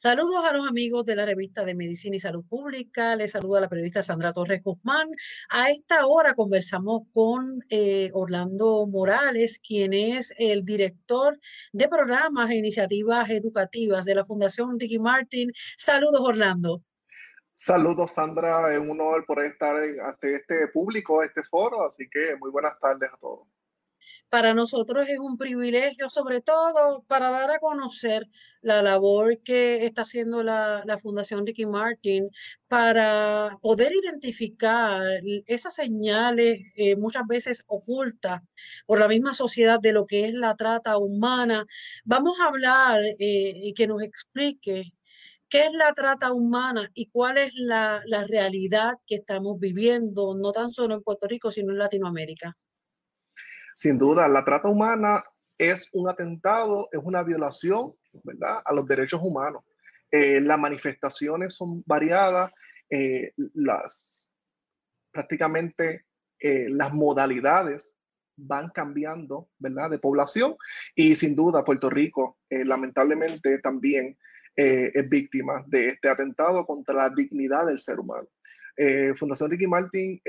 Saludos a los amigos de la revista de Medicina y Salud Pública. Les saluda la periodista Sandra Torres Guzmán. A esta hora conversamos con eh, Orlando Morales, quien es el director de programas e iniciativas educativas de la Fundación Ricky Martin. Saludos, Orlando. Saludos, Sandra. Es un honor por estar ante este público, este foro. Así que muy buenas tardes a todos. Para nosotros es un privilegio, sobre todo para dar a conocer la labor que está haciendo la, Fundación Ricky Martin para poder identificar esas señales eh, muchas veces ocultas por la misma sociedad de lo que es la trata humana. Vamos a hablar eh, y que nos explique ¿Qué es la trata humana y cuál es la, la, realidad que estamos viviendo, no tan solo en Puerto Rico, sino en Latinoamérica? Sin duda, la trata humana es un atentado, es una violación, ¿verdad?, a los derechos humanos. Eh, las manifestaciones son variadas, eh, las, prácticamente eh, las modalidades van cambiando, ¿verdad?, de población y sin duda Puerto Rico lamentablemente también es víctima de este atentado contra la dignidad del ser humano. Fundación Ricky Martin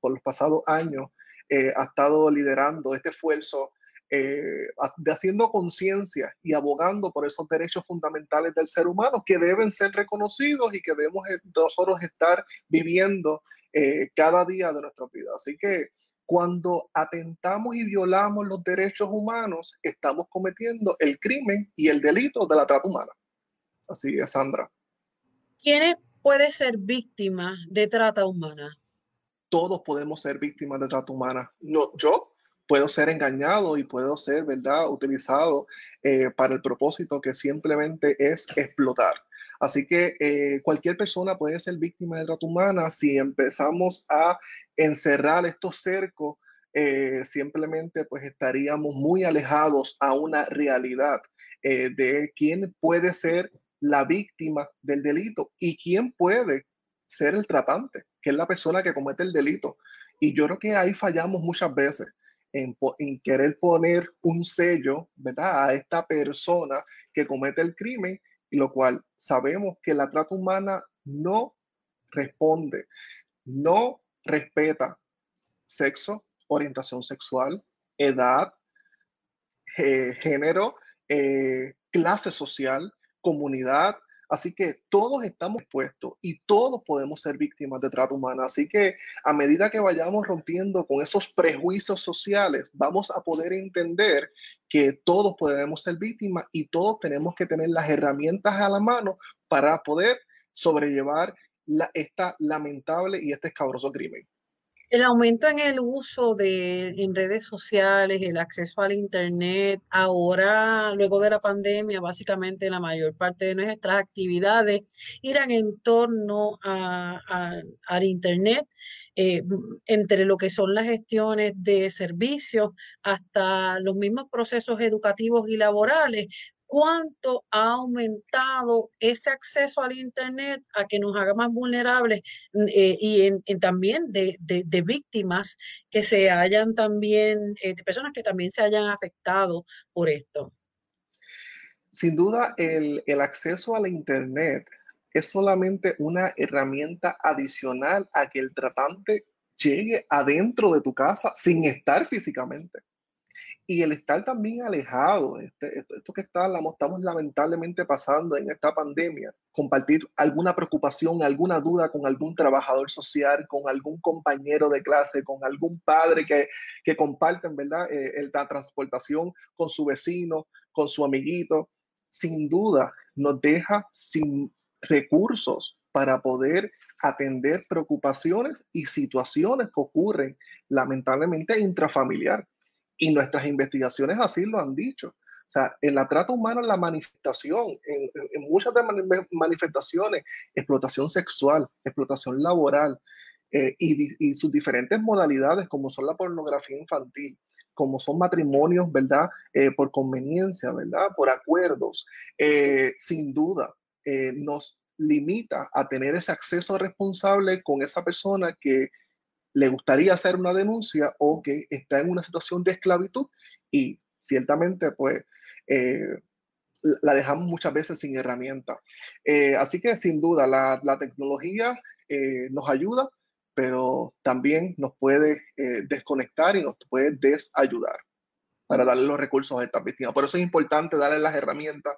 por los pasados años eh, ha estado liderando este esfuerzo eh, de haciendo conciencia y abogando por esos derechos fundamentales del ser humano que deben ser reconocidos y que debemos eh, nosotros estar viviendo cada día de nuestra vida. Así que cuando atentamos y violamos los derechos humanos, estamos cometiendo el crimen y el delito de la trata humana. Así es, Sandra. ¿Quién puede ser víctima de trata humana? Todos podemos ser víctimas de trata humana. No, yo puedo ser engañado y puedo ser, ¿verdad?, utilizado eh, para el propósito que simplemente es explotar. Así que eh, cualquier persona puede ser víctima de trata humana si empezamos a encerrar estos cercos. Eh, simplemente pues estaríamos muy alejados a una realidad de quién puede ser la víctima del delito y quién puede ser el tratante que es la persona que comete el delito. Y yo creo que ahí fallamos muchas veces en, querer poner un sello, ¿verdad? A esta persona que comete el crimen, y lo cual sabemos que la trata humana no responde, no respeta sexo, orientación sexual, edad, eh, género, eh, clase social, comunidad, Así que todos estamos expuestos y todos podemos ser víctimas de trata humana. Así que a medida que vayamos rompiendo con esos prejuicios sociales, vamos a poder entender que todos podemos ser víctimas y todos tenemos que tener las herramientas a la mano para poder sobrellevar esta lamentable y este escabroso crimen. El aumento en el uso de en redes sociales, el acceso al Internet, ahora, luego de la pandemia, básicamente la mayor parte de nuestras actividades irán en torno al Internet, eh, entre lo que son las gestiones de servicios hasta los mismos procesos educativos y laborales, cuánto ha aumentado ese acceso al Internet a que nos haga más vulnerables mm, eh, y también de, víctimas que se hayan también, eh, de personas que también se hayan afectado por esto. Sin duda, el, el acceso al Internet es solamente una herramienta adicional a que el tratante llegue adentro de tu casa sin estar físicamente. Y el estar también alejado, este, esto, que está, estamos lamentablemente pasando en esta pandemia, compartir alguna preocupación, alguna duda con algún trabajador social, con algún compañero de clase, con algún padre que, que comparten, ¿verdad? Eh, la transportación con su vecino, con su amiguito, sin duda nos deja sin recursos para poder atender preocupaciones y situaciones que ocurren lamentablemente intrafamiliar. Y nuestras investigaciones así lo han dicho. O sea, en la trata humana, la manifestación, en, muchas de manifestaciones, explotación sexual, explotación laboral, eh, y, sus diferentes modalidades, como son la pornografía infantil, como son matrimonios, ¿verdad? Eh, por conveniencia, ¿verdad? Por acuerdos, eh, sin duda, nos limita a tener ese acceso responsable con esa persona que le gustaría hacer una denuncia o que está en una situación de esclavitud y ciertamente, pues, la dejamos muchas veces sin herramienta. así que sin duda, la, tecnología nos ayuda, pero también nos puede eh, desconectar y nos puede desayudar para darle los recursos a estas víctimas. Por eso es importante darle las herramientas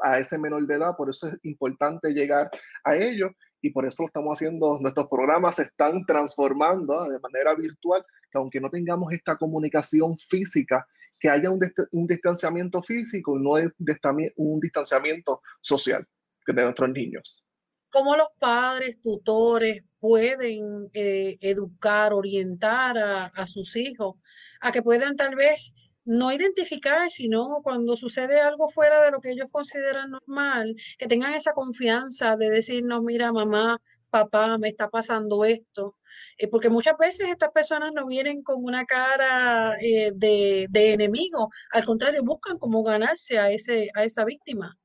a ese menor de edad, por eso es importante llegar a ellos y por eso lo estamos haciendo, nuestros programas se están transformando ¿ah? de manera virtual, que aunque no tengamos esta comunicación física, que haya un, un distanciamiento físico y no un distanciamiento social de nuestros niños cómo los padres, tutores pueden eh, educar, orientar a, sus hijos a que puedan tal vez no identificar, sino cuando sucede algo fuera de lo que ellos consideran normal, que tengan esa confianza de decirnos, mira, mamá, papá, me está pasando esto. Eh, porque muchas veces estas personas no vienen con una cara eh, de, de, enemigo, al contrario, buscan cómo ganarse a, ese, a esa víctima.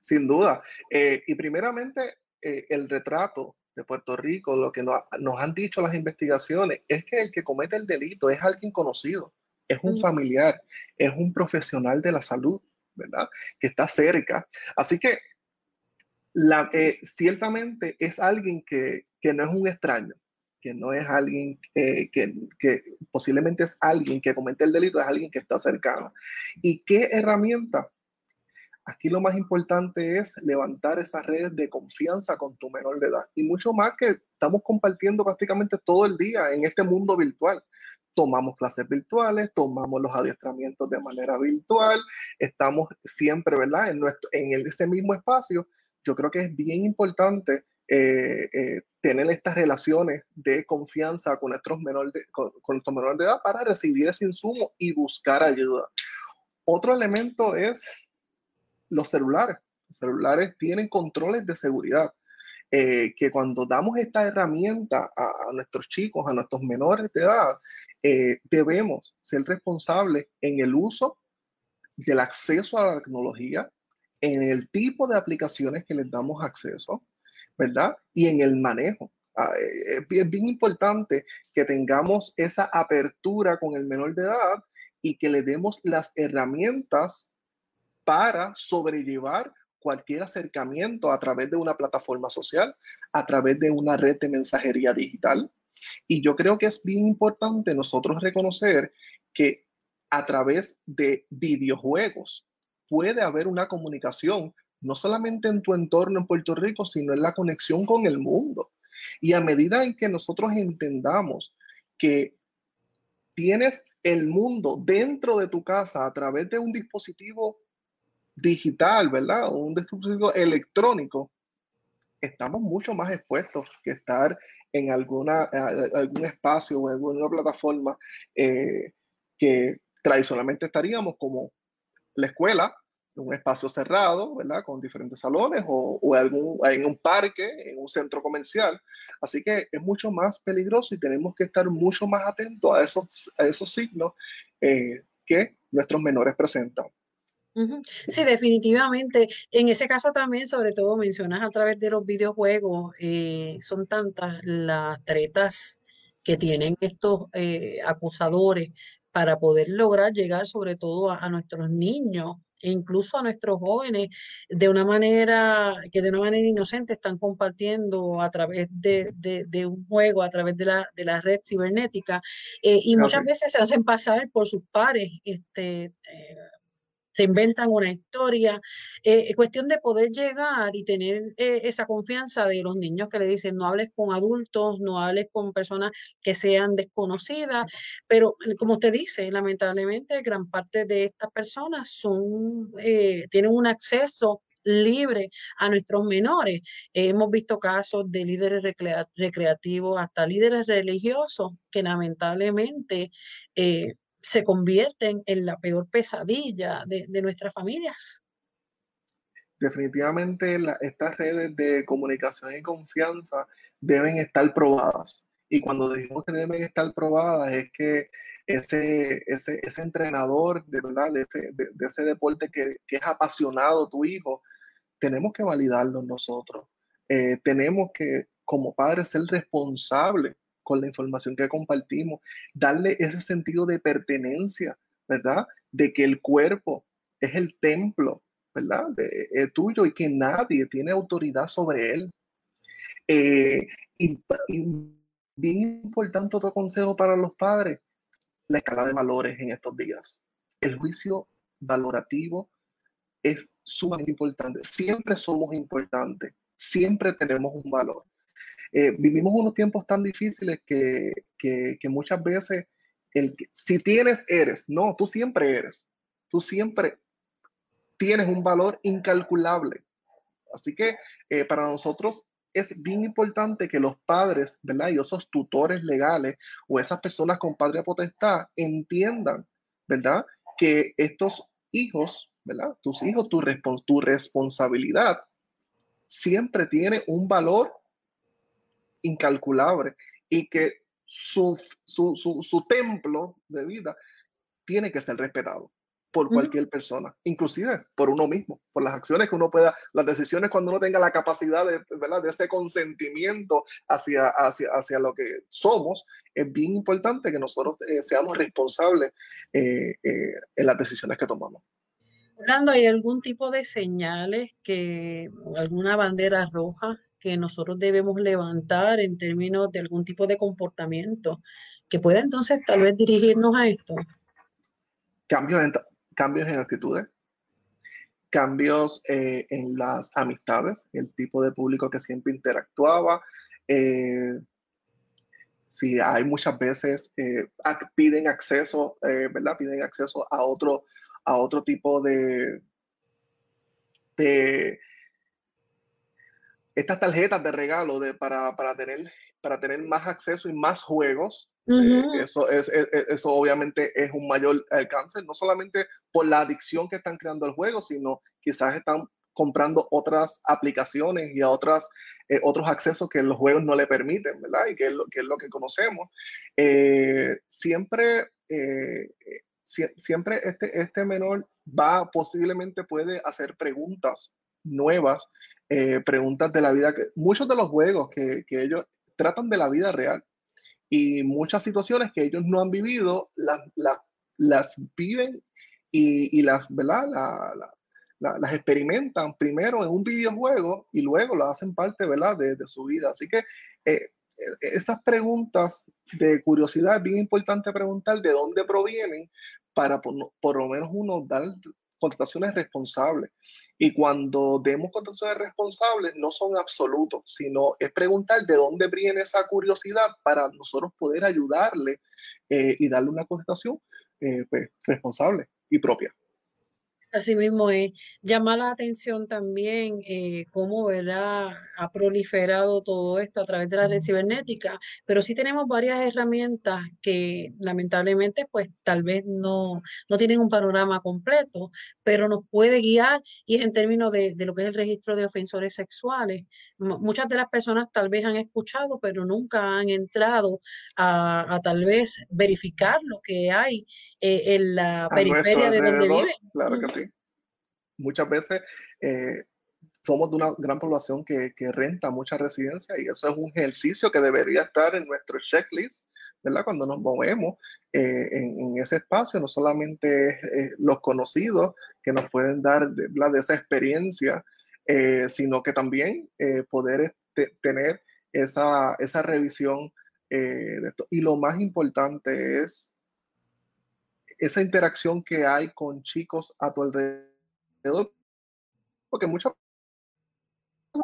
Sin duda. Eh, y primeramente, eh, el retrato de Puerto Rico, lo que nos, han dicho las investigaciones, es que el que comete el delito es alguien conocido, es un familiar, es un profesional de la salud, ¿verdad? Que está cerca. Así que la, eh, ciertamente es alguien que, no es un extraño, que no es alguien que, que, posiblemente es alguien que comete el delito, es alguien que está cercano. ¿Y qué herramienta Aquí lo más importante es levantar esas redes de confianza con tu menor de edad y mucho más que estamos compartiendo prácticamente todo el día en este mundo virtual. Tomamos clases virtuales, tomamos los adiestramientos de manera virtual, estamos siempre, ¿verdad? En, nuestro, en ese mismo espacio. Yo creo que es bien importante eh, eh, tener estas relaciones de confianza con nuestros menores con, con nuestros menores de edad para recibir ese insumo y buscar ayuda. Otro elemento es los celulares. Los celulares tienen controles de seguridad. Eh, que cuando damos esta herramienta a, nuestros chicos, a nuestros menores de edad, eh, debemos ser responsables en el uso del acceso a la tecnología, en el tipo de aplicaciones que les damos acceso, ¿verdad? Y en el manejo. Ah, eh, es bien importante que tengamos esa apertura con el menor de edad y que le demos las herramientas para sobrellevar cualquier acercamiento a través de una plataforma social, a través de una red de mensajería digital. Y yo creo que es bien importante nosotros reconocer que a través de videojuegos puede haber una comunicación, no solamente en tu entorno en Puerto Rico, sino en la conexión con el mundo. Y a medida en que nosotros entendamos que tienes el mundo dentro de tu casa a través de un dispositivo digital, ¿verdad? un dispositivo electrónico, estamos mucho más expuestos que estar en alguna, algún espacio o en alguna plataforma eh, que tradicionalmente estaríamos como la escuela, en un espacio cerrado, ¿verdad? Con diferentes salones o, algún, en un parque, en un centro comercial. Así que es mucho más peligroso y tenemos que estar mucho más atentos a esos, a esos signos eh, que nuestros menores presentan. Sí, definitivamente. En ese caso también, sobre todo, mencionas a través de los videojuegos, eh, son tantas las tretas que tienen estos eh, acusadores para poder lograr llegar sobre todo a, nuestros niños e incluso a nuestros jóvenes de una manera que de una manera inocente están compartiendo a través de, un juego, a través de la, de la red cibernética eh, y muchas veces se hacen pasar por sus pares. Este, se inventan una historia. Eh, es cuestión de poder llegar y tener eh, esa confianza de los niños que le dicen no hables con adultos, no hables con personas que sean desconocidas, pero eh, como usted dice, lamentablemente gran parte de estas personas son, tienen un acceso libre a nuestros menores. hemos visto casos de líderes recreativos hasta líderes religiosos que lamentablemente se convierten en la peor pesadilla de, nuestras familias. Definitivamente estas redes de comunicación y confianza deben estar probadas Y cuando decimos que deben estar probadas es que ese, ese, ese entrenador de, ¿verdad? de, ese, de, ese deporte que, que, es apasionado, tu hijo, tenemos que validarlo nosotros. Eh, tenemos que, como padres, ser responsables con la información que compartimos, darle ese sentido de pertenencia, ¿verdad? De que el cuerpo es el templo, ¿verdad? De, eh, tuyo y que nadie tiene autoridad sobre él. Eh, y, bien importante otro consejo para los padres, la escala de valores en estos días. El juicio valorativo es sumamente importante. Siempre somos importantes, siempre tenemos un valor. Eh, vivimos unos tiempos tan difíciles que, que, muchas veces, el, si tienes, eres. No, tú siempre eres. Tú siempre tienes un valor incalculable. Así que eh, para nosotros es bien importante que los padres, ¿verdad? Y esos tutores legales o esas personas con padre potestad entiendan, ¿verdad? Que estos hijos, ¿verdad? Tus hijos, tu, tu responsabilidad siempre tiene un valor incalculable y que su, su, su, su templo de vida tiene que ser respetado por cualquier persona, inclusive por uno mismo, por las acciones que uno pueda, las decisiones cuando uno tenga la capacidad de, ¿verdad? de ese consentimiento hacia, hacia, hacia lo que somos, es bien importante que nosotros eh, seamos responsables eh, eh, en las decisiones que tomamos. Orlando, ¿hay algún tipo de señales que, alguna bandera roja que nosotros debemos levantar en términos de algún tipo de comportamiento que pueda entonces tal vez dirigirnos a esto? Cambios en, cambios en actitudes, cambios eh, en las amistades, el tipo de público que siempre interactuaba. Eh, si hay muchas veces eh, piden acceso, ¿verdad? Piden acceso a otro, a otro tipo de, de estas tarjetas de regalo de, para, para, tener, para tener más acceso y más juegos eh, eso, es, eso obviamente es un mayor alcance, no solamente por la adicción que están creando el juego, sino quizás están comprando otras aplicaciones y a otras, eh, otros accesos que los juegos no le permiten, ¿verdad? Y que es lo que, es lo que conocemos. Eh, siempre, siempre este, este menor va, posiblemente puede hacer preguntas nuevas, preguntas de la vida, que muchos de los juegos que, que ellos tratan de la vida real y muchas situaciones que ellos no han vivido las, las, las viven y, y las, ¿verdad? La, la, las experimentan primero en un videojuego y luego lo hacen parte ¿verdad? De, de su vida. Así que eh, esas preguntas de curiosidad es bien importante preguntar de dónde provienen para por, por lo menos uno dar contestaciones responsables. Y cuando demos contestaciones responsables, no son absolutos, sino es preguntar de dónde viene esa curiosidad para nosotros poder ayudarle eh, y darle una contestación eh, pues, responsable y propia. Asimismo, es llama la atención también eh, cómo ¿verdad? ha proliferado todo esto a través de la red cibernética, pero sí tenemos varias herramientas que lamentablemente pues tal vez no, no tienen un panorama completo, pero nos puede guiar y es en términos de, de lo que es el registro de ofensores sexuales. muchas de las personas tal vez han escuchado, pero nunca han entrado a, a tal vez verificar lo que hay eh, en la periferia de donde viven. Claro que sí muchas veces eh, somos de una gran población que, que renta mucha residencia y eso es un ejercicio que debería estar en nuestro checklist, ¿verdad? Cuando nos movemos eh, en, ese espacio, no solamente eh, los conocidos que nos pueden dar de, de esa experiencia, sino que también poder este, tener esa, esa revisión de esto. Y lo más importante es esa interacción que hay con chicos a tu alrededor porque muchas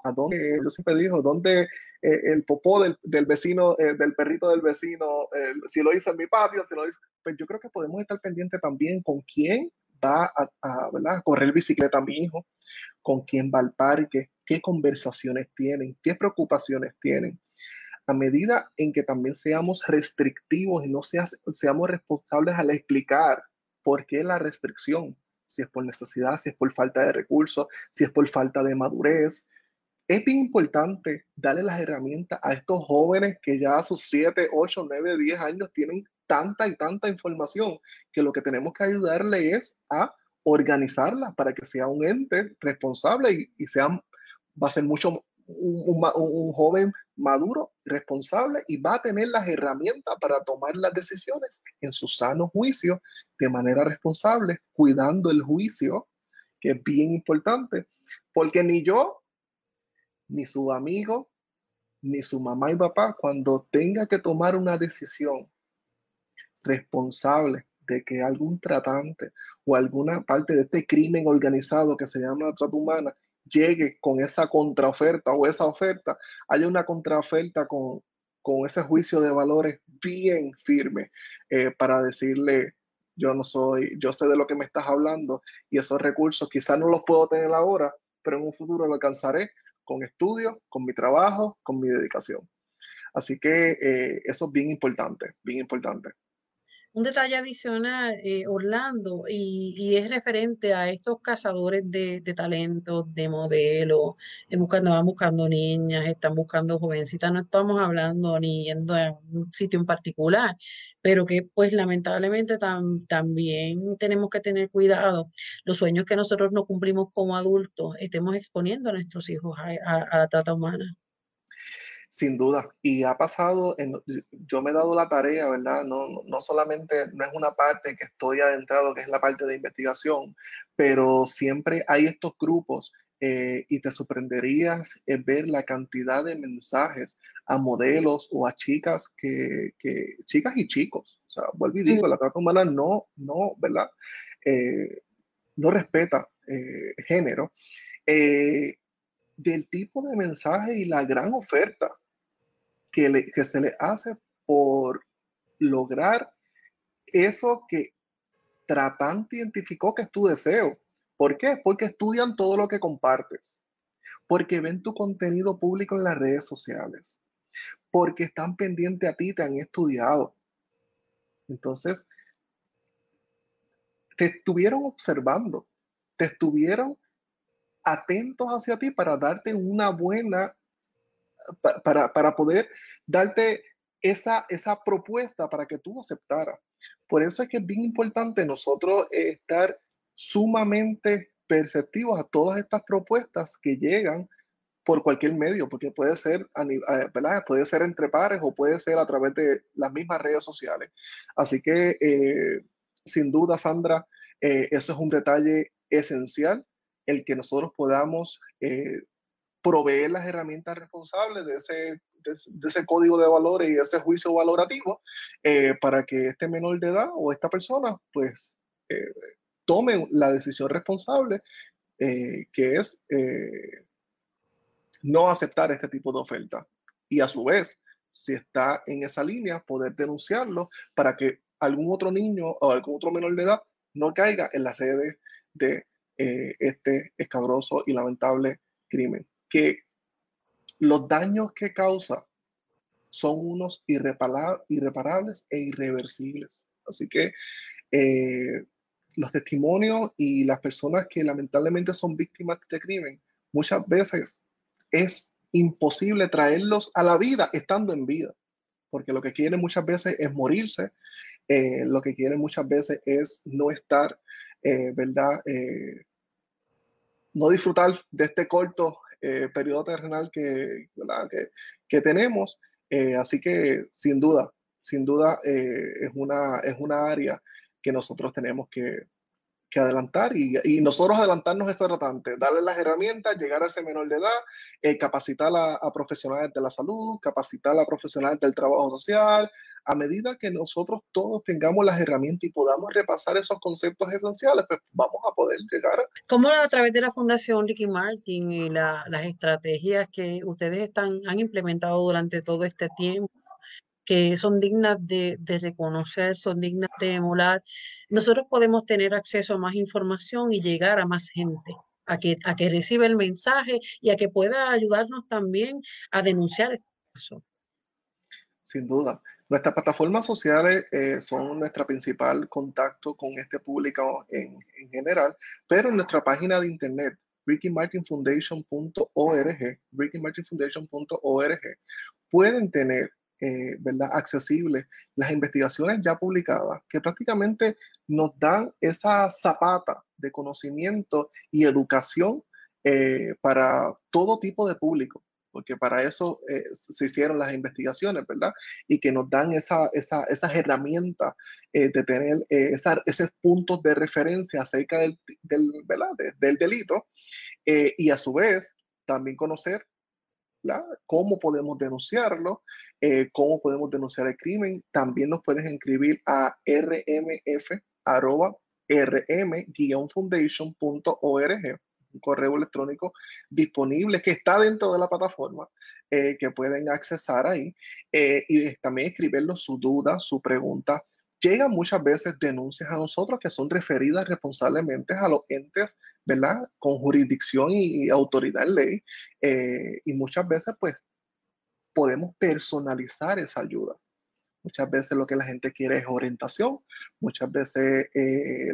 ¿a dónde, yo siempre digo, dónde eh, el popó del, del vecino, eh, del perrito del vecino, si lo hice en mi patio, si lo hice, pues yo creo que podemos estar pendientes también con quién va a, a, a correr bicicleta mi hijo, con quién va al parque, qué conversaciones tienen, qué preocupaciones tienen. A medida en que también seamos restrictivos y no seamos responsables al explicar por qué la restricción, si es por necesidad, si es por falta de recursos, si es por falta de madurez. es bien importante darle las herramientas a estos jóvenes que ya a sus 7, 8, 9, 10 años tienen tanta y tanta información que lo que tenemos que ayudarle es a organizarla para que sea un ente responsable y, y sea, va a ser mucho un, joven maduro, responsable y va a tener las herramientas para tomar las decisiones en su sano juicio de manera responsable, cuidando el juicio, que es bien importante, porque ni yo, ni su amigo, ni su mamá y papá, cuando tenga que tomar una decisión responsable de que algún tratante o alguna parte de este crimen organizado que se llama la trata humana llegue con esa contraoferta o esa oferta, haya una contraoferta con, con ese juicio de valores bien firme eh, para decirle, yo no soy, yo sé de lo que me estás hablando y esos recursos quizás no los puedo tener ahora, pero en un futuro lo alcanzaré con estudio, con mi trabajo, con mi dedicación. Así que eh, eso es bien importante, bien importante. Un detalle adicional, eh, Orlando, y, es referente a estos cazadores de, talentos, de modelos, eh, buscando, van buscando niñas, están buscando jovencitas, no estamos hablando ni yendo a un sitio en particular, pero que pues lamentablemente también tenemos que tener cuidado. Los sueños que nosotros no cumplimos como adultos, estemos exponiendo a nuestros hijos a la trata humana. Sin duda, y ha pasado, en, yo me he dado la tarea, ¿verdad? No, no solamente, no es una parte que estoy adentrado, que es la parte de investigación, pero siempre hay estos grupos eh, y te sorprenderías en ver la cantidad de mensajes a modelos o a chicas que, que chicas y chicos, o sea, vuelvo y digo, la trata humana no, no, ¿verdad? Eh, no respeta eh, género, del tipo de mensaje y la gran oferta que, se le hace por lograr eso que tratante identificó que es tu deseo. ¿Por qué? Porque estudian todo lo que compartes, porque ven tu contenido público en las redes sociales, porque están pendientes a ti, te han estudiado. Entonces, te estuvieron observando, te estuvieron atentos hacia ti para darte una buena para, para poder darte esa, esa propuesta para que tú aceptaras. Por eso es que es bien importante nosotros estar sumamente perceptivos a todas estas propuestas que llegan por cualquier medio, porque puede ser, puede ser entre pares o puede ser a través de las mismas redes sociales. Así que, eh, sin duda, Sandra, eh, eso es un detalle esencial, el que nosotros podamos eh, proveer las herramientas responsables de ese, de, ese código de valores y ese juicio valorativo eh, para que este menor de edad o esta persona pues eh, tome la decisión responsable eh, que es no aceptar este tipo de oferta. Y a su vez si está en esa línea poder denunciarlo para que algún otro niño o algún otro menor de edad no caiga en las redes de este escabroso y lamentable crimen que los daños que causa son unos irreparables e irreversibles. Así que eh, los testimonios y las personas que lamentablemente son víctimas de este crimen, muchas veces es imposible traerlos a la vida estando en vida, porque lo que quieren muchas veces es morirse, eh, lo que quieren muchas veces es no estar, eh, ¿verdad? no disfrutar de este corto eh, periodo terrenal que, que, tenemos. Eh, así que sin duda, sin duda eh, es, una, es una área que nosotros tenemos que, que adelantar y, y, nosotros adelantarnos este tratante, darle las herramientas, llegar a ese menor de edad, capacitar a, a, profesionales de la salud, capacitar a profesionales del trabajo social, a medida que nosotros todos tengamos las herramientas y podamos repasar esos conceptos esenciales, pues vamos a poder llegar. ¿Cómo a través de la Fundación Ricky Martin y las estrategias que ustedes están, han implementado durante todo este tiempo? que son dignas de, de, reconocer, son dignas de emular, nosotros podemos tener acceso a más información y llegar a más gente, a que, a que reciba el mensaje y a que pueda ayudarnos también a denunciar este caso. Sin duda. Nuestras plataformas sociales eh, son nuestra principal contacto con este público en, general, pero en nuestra página de internet rickymartinfoundation.org, rickymartinfoundation.org, pueden tener eh, ¿verdad? accesibles las investigaciones ya publicadas que prácticamente nos dan esa zapata de conocimiento y educación eh, para todo tipo de público porque para eso eh, se hicieron las investigaciones, ¿verdad? Y que nos dan esa, esa, esas herramientas eh, de tener eh, esos puntos de referencia acerca del, delito y a su vez también conocer cómo podemos denunciarlo, cómo podemos denunciar el crimen. También nos puedes inscribir a rmf.rm-foundation.org correo electrónico disponible que está dentro de la plataforma, eh, que pueden accesar ahí eh, y también escribirlo su duda, su pregunta. Llegan muchas veces denuncias a nosotros que son referidas responsablemente a los entes, ¿verdad? Con jurisdicción y, autoridad en ley. Eh, y muchas veces, pues, podemos personalizar esa ayuda. Muchas veces lo que la gente quiere es orientación, muchas veces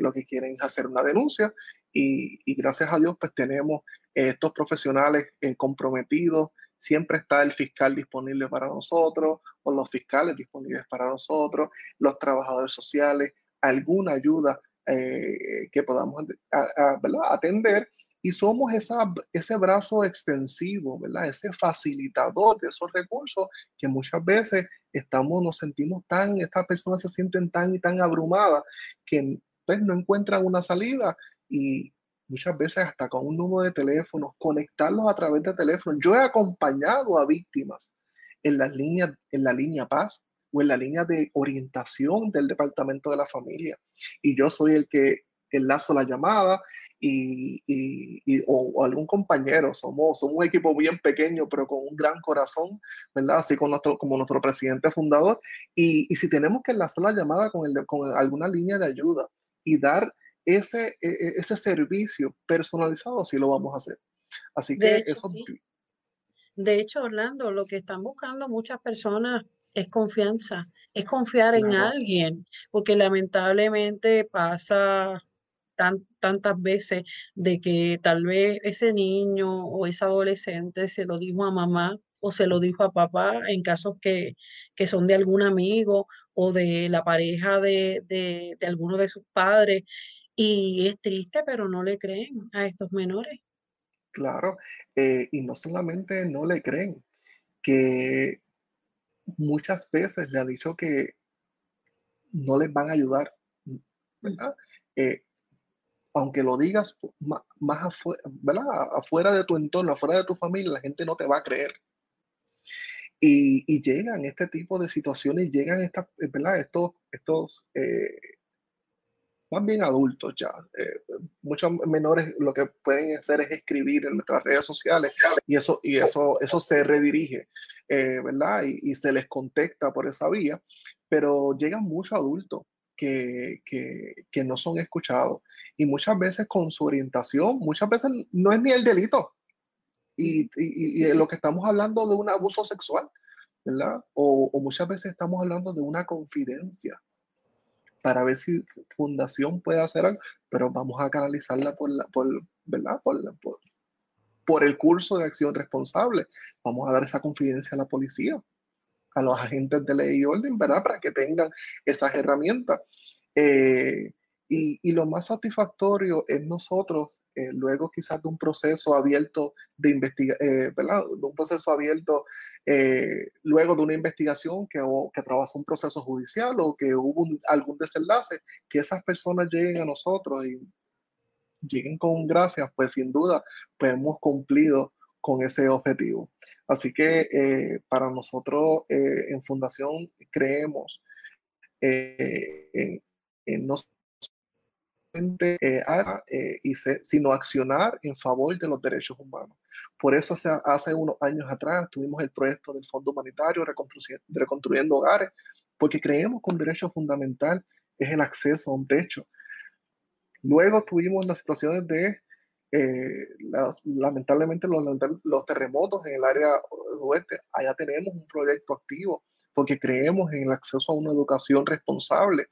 lo que quieren es hacer una denuncia y, gracias a Dios pues tenemos estos profesionales eh, comprometidos, siempre está el fiscal disponible para nosotros o los fiscales disponibles para nosotros, los trabajadores sociales, alguna ayuda eh, que podamos atender y somos esa, ese brazo extensivo, ¿verdad? ese facilitador de esos recursos que muchas veces estamos, nos sentimos tan, estas personas se sienten tan y tan abrumadas que pues, no encuentran una salida y muchas veces hasta con un número de teléfono, conectarlos a través de teléfono. Yo he acompañado a víctimas en, las líneas, en la línea paz o en la línea de orientación del departamento de la familia. Y yo soy el que enlazo la llamada y, o, algún compañero. Somos, somos un equipo bien pequeño, pero con un gran corazón, ¿verdad? Así con nuestro, como nuestro presidente fundador. Y, si tenemos que enlazar la llamada con, el, con alguna línea de ayuda y dar ese, e, e, ese servicio personalizado sí lo vamos a hacer. Así que hecho, eso... De hecho, Orlando, lo que están buscando muchas personas es confianza, es confiar en alguien, porque lamentablemente pasa tan, tantas veces de que tal vez ese niño o ese adolescente se lo dijo a mamá o se lo dijo a papá en casos que, que son de algún amigo o de la pareja de, de, de alguno de sus padres y es triste, pero no le creen a estos menores. Claro, eh, y no solamente no le creen, que muchas veces le ha dicho que no les van a ayudar, ¿verdad? Eh, aunque lo digas más, afuera, de tu entorno, afuera de tu familia, la gente no te va a creer. Y, llegan este tipo de situaciones, llegan estas, ¿verdad? estos, estos eh, más bien adultos ya. Eh, muchos menores lo que pueden hacer es escribir en nuestras redes sociales y eso, y eso, eso se redirige, eh, ¿verdad? Y, se les contacta por esa vía, pero llegan muchos adultos que, que, que, no son escuchados y muchas veces con su orientación, muchas veces no es ni el delito. Y, y, y lo que estamos hablando de un abuso sexual, ¿verdad? O, o muchas veces estamos hablando de una confidencia para ver si Fundación puede hacer algo, pero vamos a canalizarla por, la, por, ¿verdad? Por, por, el curso de acción responsable. Vamos a dar esa confidencia a la policía, a los agentes de ley y orden, ¿verdad? Para que tengan esas herramientas. Eh, y, lo más satisfactorio es nosotros, eh, luego quizás de un proceso abierto de investigación, eh. De un proceso abierto, luego de una investigación que, que atravesó un proceso judicial o que hubo algún desenlace, que esas personas lleguen a nosotros y lleguen con gracias, pues sin duda, pues hemos cumplido con ese objetivo. Así que para nosotros en Fundación creemos en, en eh, eh, y sino accionar en favor de los derechos humanos. Por eso hace unos años atrás tuvimos el proyecto del Fondo Humanitario Reconstruyendo, Hogares, porque creemos que un derecho fundamental es el acceso a un techo. Luego tuvimos las situaciones de, eh, lamentablemente, los, terremotos en el área oeste. Allá tenemos un proyecto activo porque creemos en el acceso a una educación responsable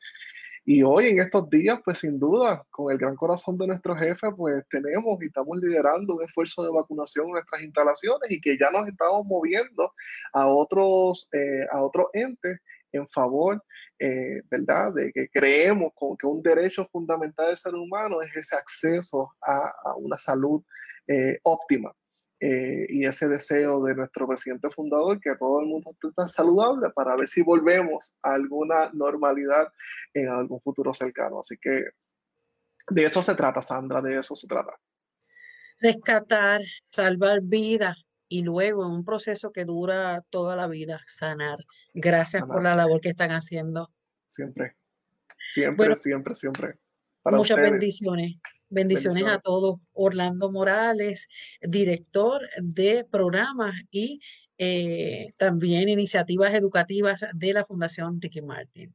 Y hoy en estos días, pues sin duda, con el gran corazón de nuestro jefe, pues tenemos y estamos liderando un esfuerzo de vacunación en nuestras instalaciones y que ya nos estamos moviendo a otros, eh, a otros entes en favor, eh, ¿verdad?, de que creemos que un derecho fundamental del ser humano es ese acceso a, una salud eh, óptima. Eh, y ese deseo de nuestro presidente fundador, que todo el mundo esté saludable para ver si volvemos a alguna normalidad en algún futuro cercano. Así que de eso se trata, Sandra, de eso se trata. Rescatar, salvar vidas y luego en un proceso que dura toda la vida, sanar. Gracias por la labor que están haciendo. Siempre, siempre, siempre, siempre. muchas bendiciones. Bendiciones, a todos. Orlando Morales, director de programas y eh, también iniciativas educativas de la Fundación Ricky Martin.